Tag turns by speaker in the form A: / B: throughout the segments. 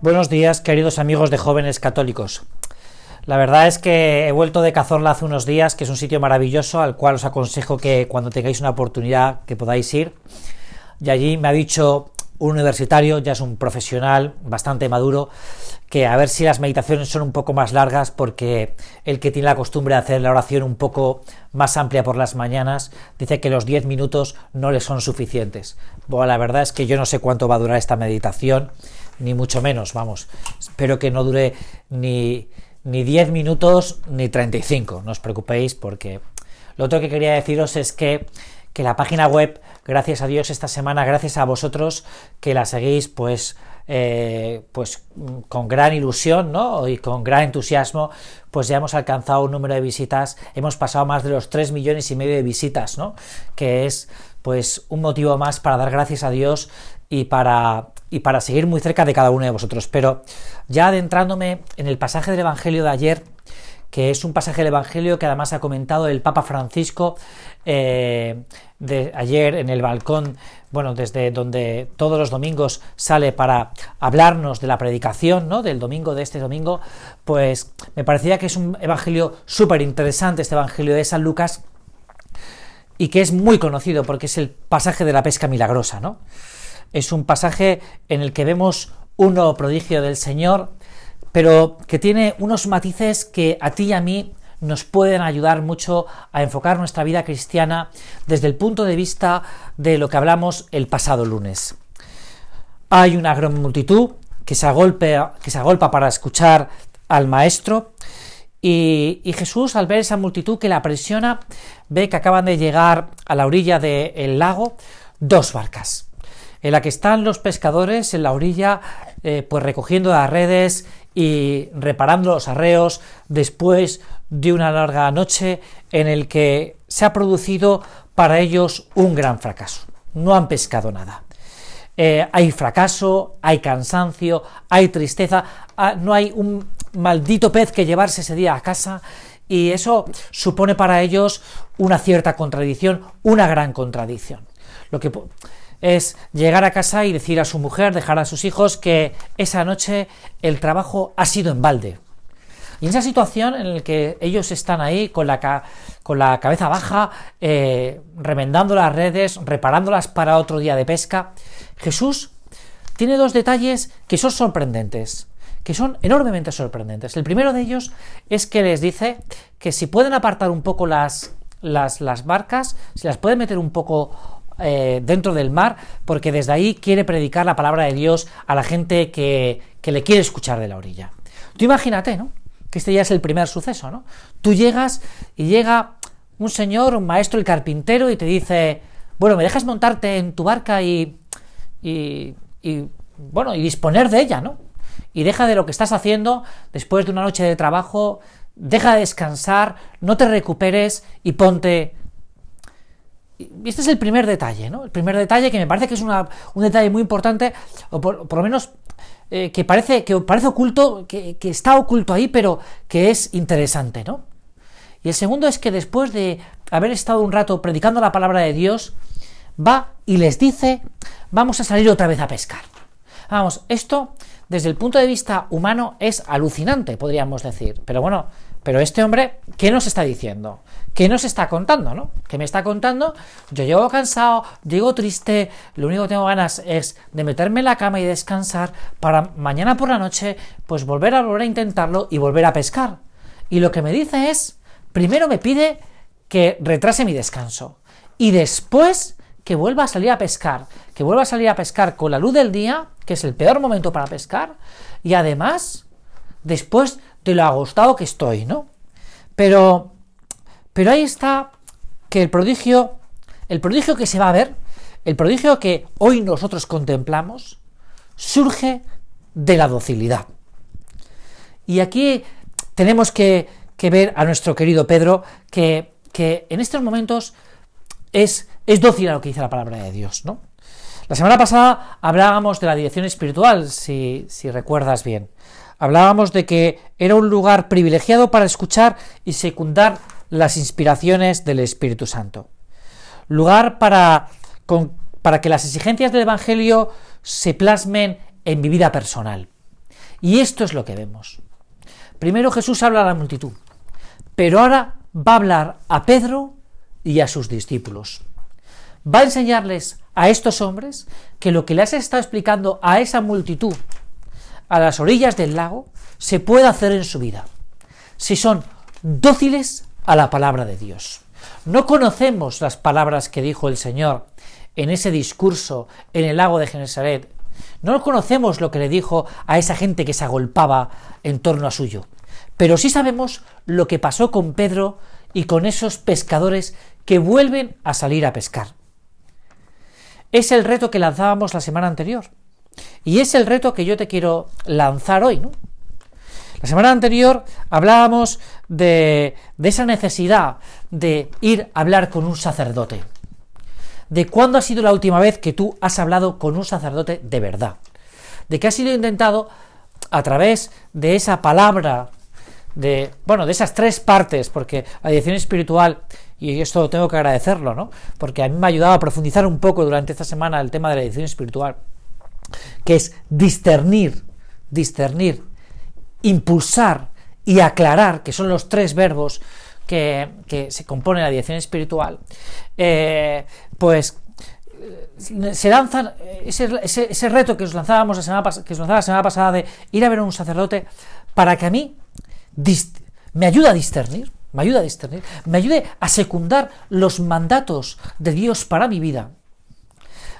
A: Buenos días, queridos amigos de jóvenes católicos. La verdad es que he vuelto de Cazorla hace unos días, que es un sitio maravilloso al cual os aconsejo que cuando tengáis una oportunidad que podáis ir. Y allí me ha dicho un universitario, ya es un profesional bastante maduro, que a ver si las meditaciones son un poco más largas porque el que tiene la costumbre de hacer la oración un poco más amplia por las mañanas dice que los 10 minutos no le son suficientes. Bueno, la verdad es que yo no sé cuánto va a durar esta meditación, ni mucho menos, vamos. Espero que no dure ni, ni 10 minutos ni 35, no os preocupéis porque lo otro que quería deciros es que que la página web, gracias a Dios, esta semana, gracias a vosotros que la seguís, pues, eh, pues con gran ilusión ¿no? y con gran entusiasmo, pues ya hemos alcanzado un número de visitas, hemos pasado más de los 3 millones y medio de visitas, ¿no? que es pues un motivo más para dar gracias a Dios y para, y para seguir muy cerca de cada uno de vosotros. Pero ya adentrándome en el pasaje del Evangelio de ayer, que es un pasaje del Evangelio que además ha comentado el Papa Francisco eh, de ayer en el balcón, bueno, desde donde todos los domingos sale para hablarnos de la predicación, ¿no? Del domingo, de este domingo, pues me parecía que es un Evangelio súper interesante, este Evangelio de San Lucas, y que es muy conocido porque es el pasaje de la pesca milagrosa, ¿no? Es un pasaje en el que vemos un nuevo prodigio del Señor, pero que tiene unos matices que a ti y a mí nos pueden ayudar mucho a enfocar nuestra vida cristiana desde el punto de vista de lo que hablamos el pasado lunes. Hay una gran multitud que se que se agolpa para escuchar al maestro y, Jesús al ver esa multitud que la presiona ve que acaban de llegar a la orilla del lago dos barcas en la que están los pescadores en la orilla eh, pues recogiendo las redes y reparando los arreos después de una larga noche en el que se ha producido para ellos un gran fracaso. No han pescado nada. Eh, hay fracaso, hay cansancio, hay tristeza, ah, no hay un maldito pez que llevarse ese día a casa y eso supone para ellos una cierta contradicción, una gran contradicción. Lo que es llegar a casa y decir a su mujer, dejar a sus hijos que esa noche el trabajo ha sido en balde. Y en esa situación en la que ellos están ahí con la, con la cabeza baja, eh, remendando las redes, reparándolas para otro día de pesca, Jesús tiene dos detalles que son sorprendentes, que son enormemente sorprendentes. El primero de ellos es que les dice que si pueden apartar un poco las, las, las barcas, si las pueden meter un poco eh, dentro del mar, porque desde ahí quiere predicar la palabra de Dios a la gente que, que le quiere escuchar de la orilla. Tú imagínate, ¿no? Que este ya es el primer suceso, ¿no? Tú llegas y llega un señor, un maestro, el carpintero, y te dice, bueno, ¿me dejas montarte en tu barca y, y, y bueno, y disponer de ella, ¿no? Y deja de lo que estás haciendo después de una noche de trabajo, deja de descansar, no te recuperes y ponte este es el primer detalle, ¿no? El primer detalle que me parece que es un detalle muy importante, o por, lo menos eh, que, parece, que parece oculto, que, que, está oculto ahí, pero que es interesante, ¿no? Y el segundo es que después de haber estado un rato predicando la palabra de Dios, va y les dice, vamos a salir otra vez a pescar. Vamos, esto desde el punto de vista humano es alucinante, podríamos decir. Pero bueno, pero este hombre, ¿qué nos está diciendo? ¿Qué nos está contando, no? ¿Qué me está contando? Yo llego cansado, llego triste, lo único que tengo ganas es de meterme en la cama y descansar para mañana por la noche, pues volver a volver a intentarlo y volver a pescar. Y lo que me dice es, primero me pide que retrase mi descanso y después que vuelva a salir a pescar, que vuelva a salir a pescar con la luz del día, que es el peor momento para pescar, y además, después de lo agostado que estoy, ¿no? Pero, pero ahí está que el prodigio, el prodigio que se va a ver, el prodigio que hoy nosotros contemplamos, surge de la docilidad. Y aquí tenemos que, ver a nuestro querido Pedro, que, que en estos momentos es, es dócil a lo que dice la palabra de Dios, ¿no? La semana pasada hablábamos de la dirección espiritual, si, si recuerdas bien. Hablábamos de que era un lugar privilegiado para escuchar y secundar las inspiraciones del Espíritu Santo. Lugar para, para que las exigencias del Evangelio se plasmen en mi vida personal. Y esto es lo que vemos. Primero Jesús habla a la multitud, pero ahora va a hablar a Pedro y a sus discípulos. Va a enseñarles a estos hombres que lo que les estado explicando a esa multitud a las orillas del lago se puede hacer en su vida, si son dóciles a la palabra de Dios. No conocemos las palabras que dijo el Señor en ese discurso en el lago de Genesaret. No conocemos lo que le dijo a esa gente que se agolpaba en torno a suyo. Pero sí sabemos lo que pasó con Pedro y con esos pescadores que vuelven a salir a pescar. Es el reto que lanzábamos la semana anterior. Y es el reto que yo te quiero lanzar hoy, ¿no? La semana anterior hablábamos de, esa necesidad de ir a hablar con un sacerdote. De cuándo ha sido la última vez que tú has hablado con un sacerdote de verdad. De que ha sido intentado a través de esa palabra, de, bueno, de esas tres partes, porque la dirección espiritual, y esto tengo que agradecerlo, ¿no? Porque a mí me ha ayudado a profundizar un poco durante esta semana el tema de la dirección espiritual que es discernir, discernir, impulsar y aclarar, que son los tres verbos que, se compone la dirección espiritual, eh, pues eh, se lanzan ese, reto que os lanzábamos la semana, que os lanzaba la semana pasada de ir a ver a un sacerdote para que a mí me ayude a discernir, me ayude a discernir, me ayude a secundar los mandatos de Dios para mi vida,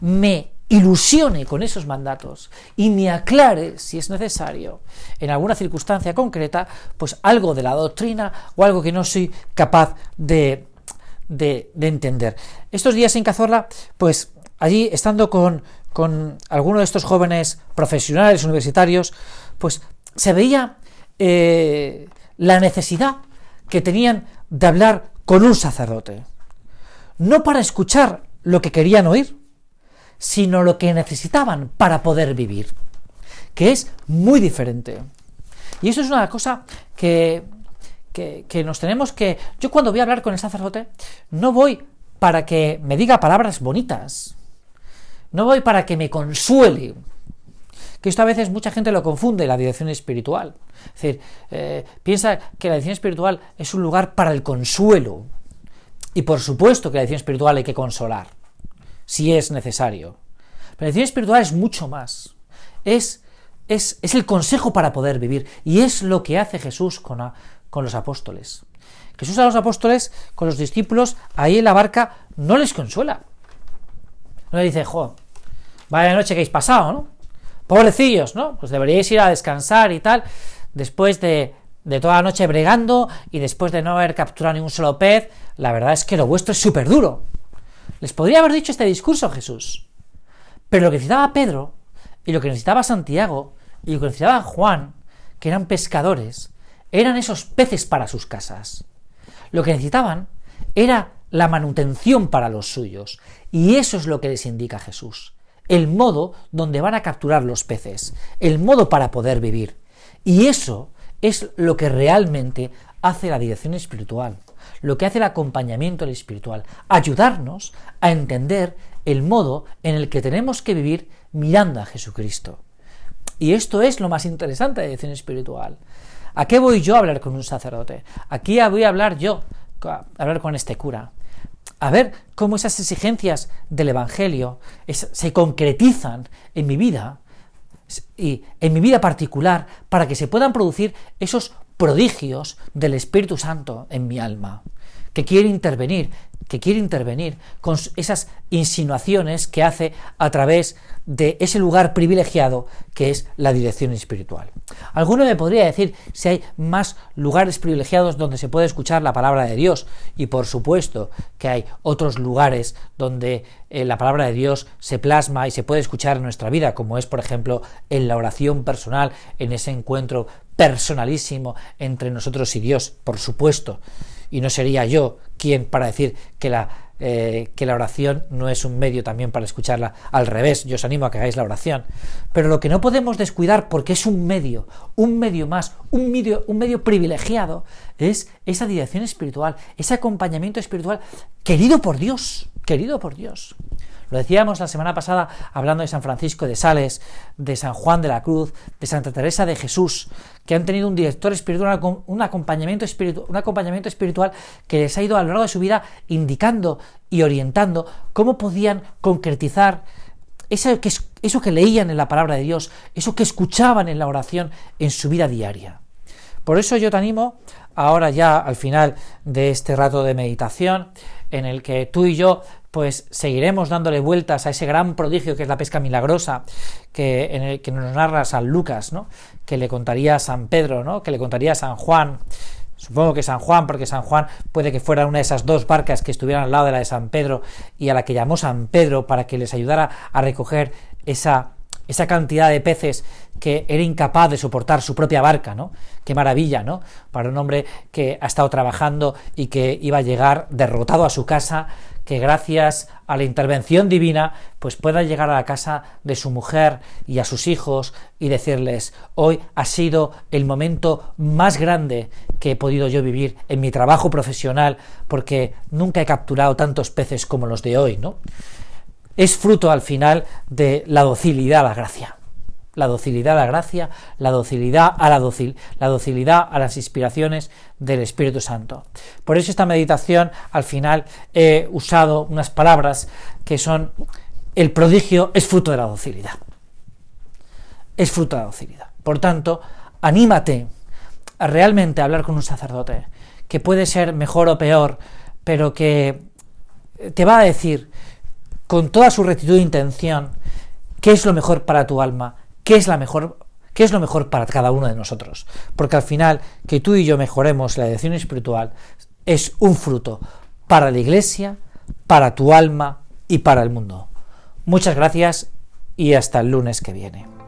A: me ilusione con esos mandatos y me aclare, si es necesario, en alguna circunstancia concreta, pues algo de la doctrina o algo que no soy capaz de, de, entender. Estos días en Cazorla, pues allí estando con, con algunos de estos jóvenes profesionales universitarios, pues se veía eh, la necesidad que tenían de hablar con un sacerdote. No para escuchar lo que querían oír, sino lo que necesitaban para poder vivir, que es muy diferente. Y eso es una cosa que, que, nos tenemos que... Yo cuando voy a hablar con el sacerdote, no voy para que me diga palabras bonitas, no voy para que me consuele, que esto a veces mucha gente lo confunde, la dirección espiritual. Es decir, eh, piensa que la dirección espiritual es un lugar para el consuelo. Y por supuesto que la dirección espiritual hay que consolar si es necesario. Pero la dirección espiritual es mucho más. Es, es, es, el consejo para poder vivir. Y es lo que hace Jesús con, con los apóstoles. Jesús a los apóstoles, con los discípulos, ahí en la barca, no les consuela. No le dice, jo, vaya noche que habéis pasado, ¿no? Pobrecillos, ¿no? Pues deberíais ir a descansar y tal, después de, de toda la noche bregando y después de no haber capturado ni un solo pez, la verdad es que lo vuestro es súper duro. Les podría haber dicho este discurso Jesús. Pero lo que necesitaba Pedro, y lo que necesitaba Santiago, y lo que necesitaba Juan, que eran pescadores, eran esos peces para sus casas. Lo que necesitaban era la manutención para los suyos. Y eso es lo que les indica Jesús. El modo donde van a capturar los peces. El modo para poder vivir. Y eso es lo que realmente hace la dirección espiritual lo que hace el acompañamiento espiritual, ayudarnos a entender el modo en el que tenemos que vivir mirando a Jesucristo. Y esto es lo más interesante de la dirección espiritual. ¿A qué voy yo a hablar con un sacerdote? Aquí voy a hablar yo, a hablar con este cura. A ver cómo esas exigencias del Evangelio se concretizan en mi vida y en mi vida particular para que se puedan producir esos prodigios del Espíritu Santo en mi alma, que quiere intervenir, que quiere intervenir con esas insinuaciones que hace a través de ese lugar privilegiado que es la dirección espiritual. Alguno me podría decir si hay más lugares privilegiados donde se puede escuchar la palabra de Dios y por supuesto que hay otros lugares donde eh, la palabra de Dios se plasma y se puede escuchar en nuestra vida, como es por ejemplo en la oración personal, en ese encuentro personalísimo entre nosotros y Dios, por supuesto. Y no sería yo quien para decir que la, eh, que la oración no es un medio también para escucharla. Al revés, yo os animo a que hagáis la oración. Pero lo que no podemos descuidar, porque es un medio, un medio más, un medio, un medio privilegiado, es esa dirección espiritual, ese acompañamiento espiritual querido por Dios, querido por Dios. Lo decíamos la semana pasada hablando de San Francisco de Sales, de San Juan de la Cruz, de Santa Teresa de Jesús, que han tenido un director espiritual, un acompañamiento espiritual, un acompañamiento espiritual que les ha ido a lo largo de su vida indicando y orientando cómo podían concretizar eso que, eso que leían en la palabra de Dios, eso que escuchaban en la oración en su vida diaria. Por eso yo te animo, ahora ya al final de este rato de meditación, en el que tú y yo pues seguiremos dándole vueltas a ese gran prodigio que es la pesca milagrosa que, en el que nos narra San Lucas, ¿no? que le contaría San Pedro, ¿no? que le contaría San Juan, Supongo que San Juan, porque San Juan puede que fuera una de esas dos barcas que estuvieran al lado de la de San Pedro y a la que llamó San Pedro para que les ayudara a recoger esa, esa cantidad de peces que era incapaz de soportar su propia barca, ¿no? Qué maravilla, ¿no? Para un hombre que ha estado trabajando y que iba a llegar derrotado a su casa que gracias a la intervención divina pues pueda llegar a la casa de su mujer y a sus hijos y decirles hoy ha sido el momento más grande que he podido yo vivir en mi trabajo profesional porque nunca he capturado tantos peces como los de hoy, ¿no? Es fruto al final de la docilidad a la gracia la docilidad a la gracia, la docilidad a la, docil, la docilidad a las inspiraciones del Espíritu Santo. Por eso esta meditación al final he usado unas palabras que son el prodigio es fruto de la docilidad. Es fruto de la docilidad. Por tanto, anímate a realmente hablar con un sacerdote que puede ser mejor o peor, pero que te va a decir con toda su rectitud de intención qué es lo mejor para tu alma, qué es lo mejor para cada uno de nosotros. Porque al final, que tú y yo mejoremos la dirección espiritual es un fruto para la iglesia, para tu alma y para el mundo. Muchas gracias y hasta el lunes que viene.